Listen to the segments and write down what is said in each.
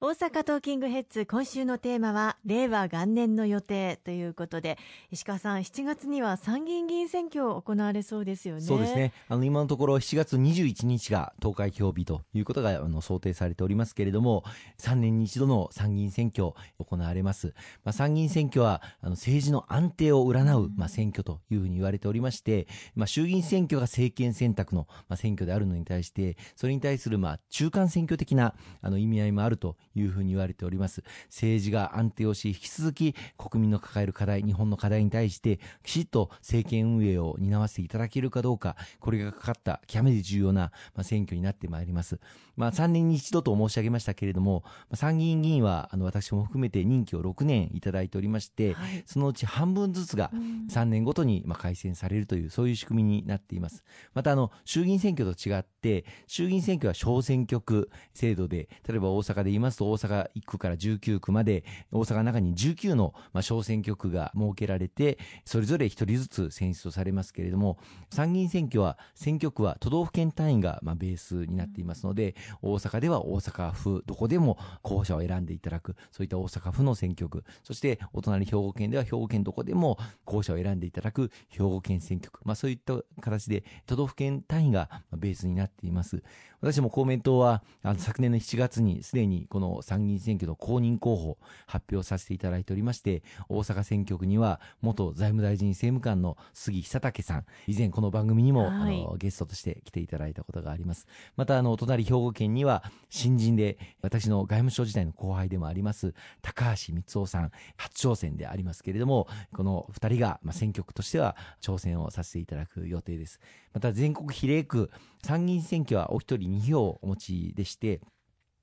大阪トーキングヘッズ今週のテーマは令和元年の予定ということで石川さん7月には参議院議員選挙行われそうですよね。そうですね。あの今のところ7月21日が投開票日ということがあの想定されておりますけれども3年に一度の参議院選挙行われます、まあ、参議院選挙はあの政治の安定を占う、まあ、選挙というふうに言われておりまして、まあ、衆議院選挙が政権選択の、まあ、選挙であるのに対してそれに対するまあ中間選挙的なあの意味合いもあるというふうに言われております。政治が安定をし、引き続き国民の抱える課題、日本の課題に対して、きちっと政権運営を担わせていただけるかどうか、これがかかった極めて重要な、まあ、選挙になってまいります。まあ、3年に一度と申し上げましたけれども、まあ、参議院議員は、あの、私も含めて任期を6年いただいておりまして、はい、そのうち半分ずつが3年ごとに、まあ、改選されるという、そういう仕組みになっています。また、あの、衆議院選挙と違って、衆議院選挙は小選挙区制度で、例えば大阪で言いますと、大阪1区から19区まで、大阪の中に19の、まあ、小選挙区が設けられて、それぞれ1人ずつ選出されますけれども、参議院選挙は、選挙区は都道府県単位が、まあ、ベースになっていますので、大阪では大阪府、どこでも候補者を選んでいただく、そういった大阪府の選挙区、そしてお隣兵庫県では兵庫県どこでも候補者を選んでいただく兵庫県選挙区、まあ、そういった形で都道府県単位がベースになっています。私も公明党は、あの昨年の7月にすでにこの参議院選挙の公認候補発表させていただいておりまして、大阪選挙区には元財務大臣政務官の杉久武さん、以前この番組にも、はい、あのゲストとして来ていただいたことがあります。また、あの、隣兵庫県には新人で私の外務省時代の後輩でもあります、高橋光夫さん、初挑戦でありますけれども、この二人が、まあ、選挙区としては挑戦をさせていただく予定です。また、全国比例区、参議院選挙はお一人2票お持ちでして、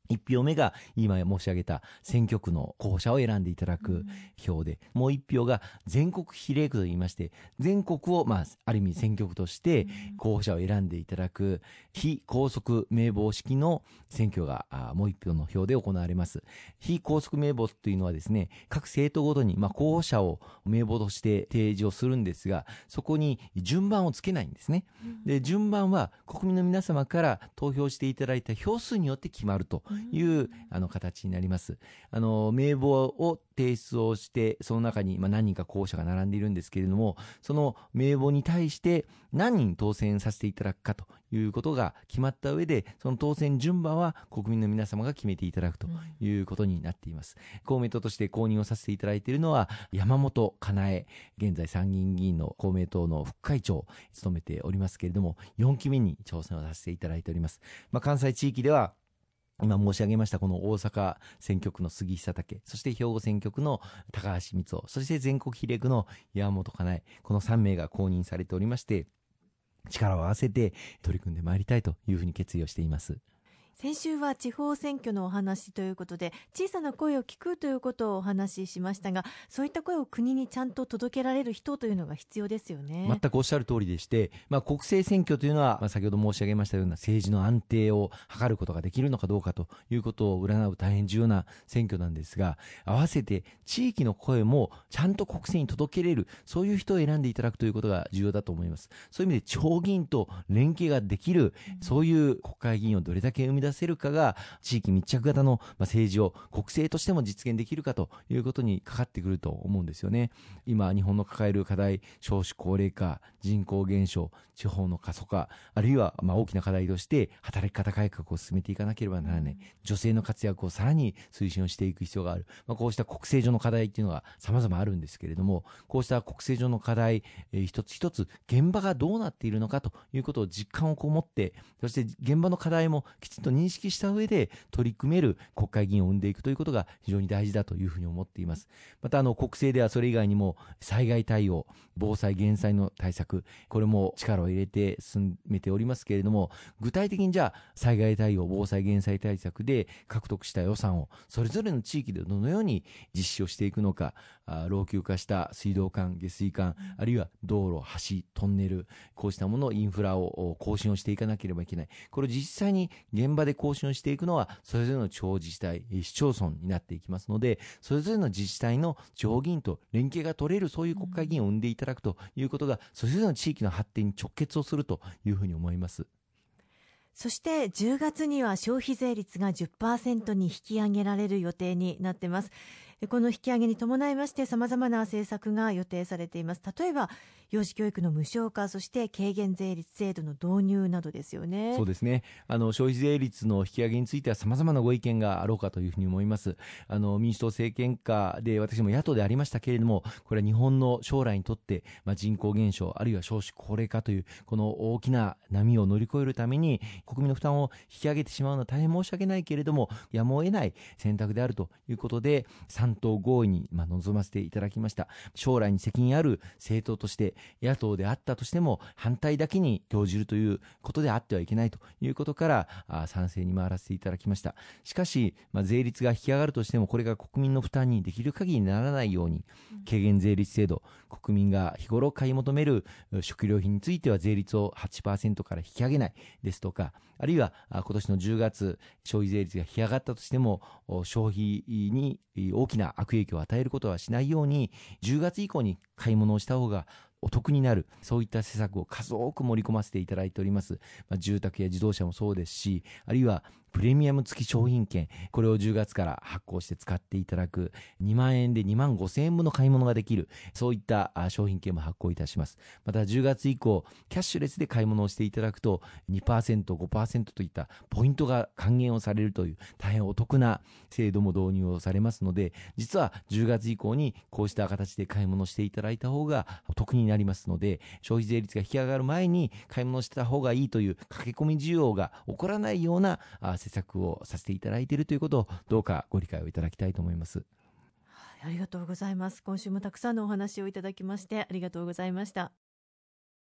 1票目が今申し上げた選挙区の候補者を選んでいただく票で、うん、もう1票が全国比例区といいまして、全国を、まあ、ある意味選挙区として候補者を選んでいただく非拘束名簿式の選挙がもう1票の票で行われます。非拘束名簿というのはですね、各政党ごとに、まあ、候補者を名簿として提示をするんですが、そこに順番をつけないんですね。で、順番は国民の皆様から投票していただいた票数によって決まると。いうあの形になります。あの名簿を提出をして、その中に、まあ、何人か候補者が並んでいるんですけれども、その名簿に対して何人当選させていただくかということが決まった上で、その当選順番は国民の皆様が決めていただくということになっています。うん、公明党として公認をさせていただいているのは、山本かなえ、現在参議院議員の公明党の副会長を務めておりますけれども、4期目に挑戦をさせていただいております。まあ、関西地域では、今申し上げましたこの大阪選挙区の杉久武、そして兵庫選挙区の高橋光雄、そして全国比例区の山本かなえ、この3名が公認されておりまして、力を合わせて取り組んでまいりたいというふうに決意をしています。先週は地方選挙のお話ということで小さな声を聞くということをお話ししましたがそういった声を国にちゃんと届けられる人というのが必要ですよね。全くおっしゃる通りでして、まあ、国政選挙というのは、まあ、先ほど申し上げましたような政治の安定を図ることができるのかどうかということを占う大変重要な選挙なんですが合わせて地域の声もちゃんと国政に届けれるそういう人を選んでいただくということが重要だと思います。そういう意味で地方議員と連携ができる、そういう国会議員をどれだけ生み出せるかが地域密着型の政治を国政としても実現できるかということにかかってくると思うんですよね。今、日本の抱える課題、少子高齢化、人口減少、地方の過疎化、あるいはま大きな課題として働き方改革を進めていかなければならない。女性の活躍をさらに推進をしていく必要がある。まあ、こうした国政上の課題っていうのが様々あるんですけれども、こうした国政上の課題、えー、一つ一つ現場がどうなっているのかということを実感をこもって、そして現場の課題もきちんと認識した上で取り組める国会議員を生んでいくということが非常に大事だというふうに思っています。また、あの、国政ではそれ以外にも災害対応、防災減災の対策、これも力を入れて進めておりますけれども、具体的にじゃあ、災害対応、防災減災対策で獲得した予算をそれぞれの地域でどのように実施をしていくのか、老朽化した水道管、下水管、あるいは道路、橋、トンネル、こうしたもの、インフラを更新をしていかなければいけない。これ実際に現場で更新をしていくのは、それぞれの地方自治体、市町村になっていきますので、それぞれの自治体の地方議員と連携が取れる、そういう国会議員を生んでいただくということが、それぞれの地域の発展に直結をするというふうに思います。そして10月には消費税率が10%に引き上げられる予定になっていますこの引き上げに伴いましてさまざまな政策が予定されています。例えば幼児教育の無償化そして軽減税率制度の導入などですよね。そうですね。あの消費税率の引き上げについてはさまざまなご意見があろうかというふうに思います。あの民主党政権下で私も野党でありましたけれどもこれは日本の将来にとって、まあ、人口減少あるいは少子高齢化というこの大きな波を乗り越えるために国民の負担を引き上げてしまうのは大変申し訳ないけれどもやむを得ない選択であるということで関東合意にまあ臨ませていただきました。将来に責任ある政党として野党であったとしても反対だけに興じるということであってはいけないということからあ賛成に回らせていただきました。しかし、まあ、税率が引き上がるとしてもこれが国民の負担にできる限りならないように軽減税率制度国民が日頃買い求める食料品については税率を8%から引き上げないですとかあるいは今年の10月消費税率が引き上がったとしても消費に大きな悪影響を与えることはしないように10月以降に買い物をした方がお得になるそういった施策を数多く盛り込ませていただいております、まあ、住宅や自動車もそうですしあるいはプレミアム付き商品券、これを10月から発行して使っていただく、2万円で2万5千円分の買い物ができる、そういった商品券も発行いたします。また10月以降、キャッシュレスで買い物をしていただくと、2%、5%といったポイントが還元をされるという、大変お得な制度も導入をされますので、実は10月以降にこうした形で買い物していただいた方がお得になりますので、消費税率が引き上がる前に買い物した方がいいという駆け込み需要が起こらないような施策をさせていただいているということをどうかご理解をいただきたいと思います。ありがとうございます。今週もたくさんのお話をいただきましてありがとうございました。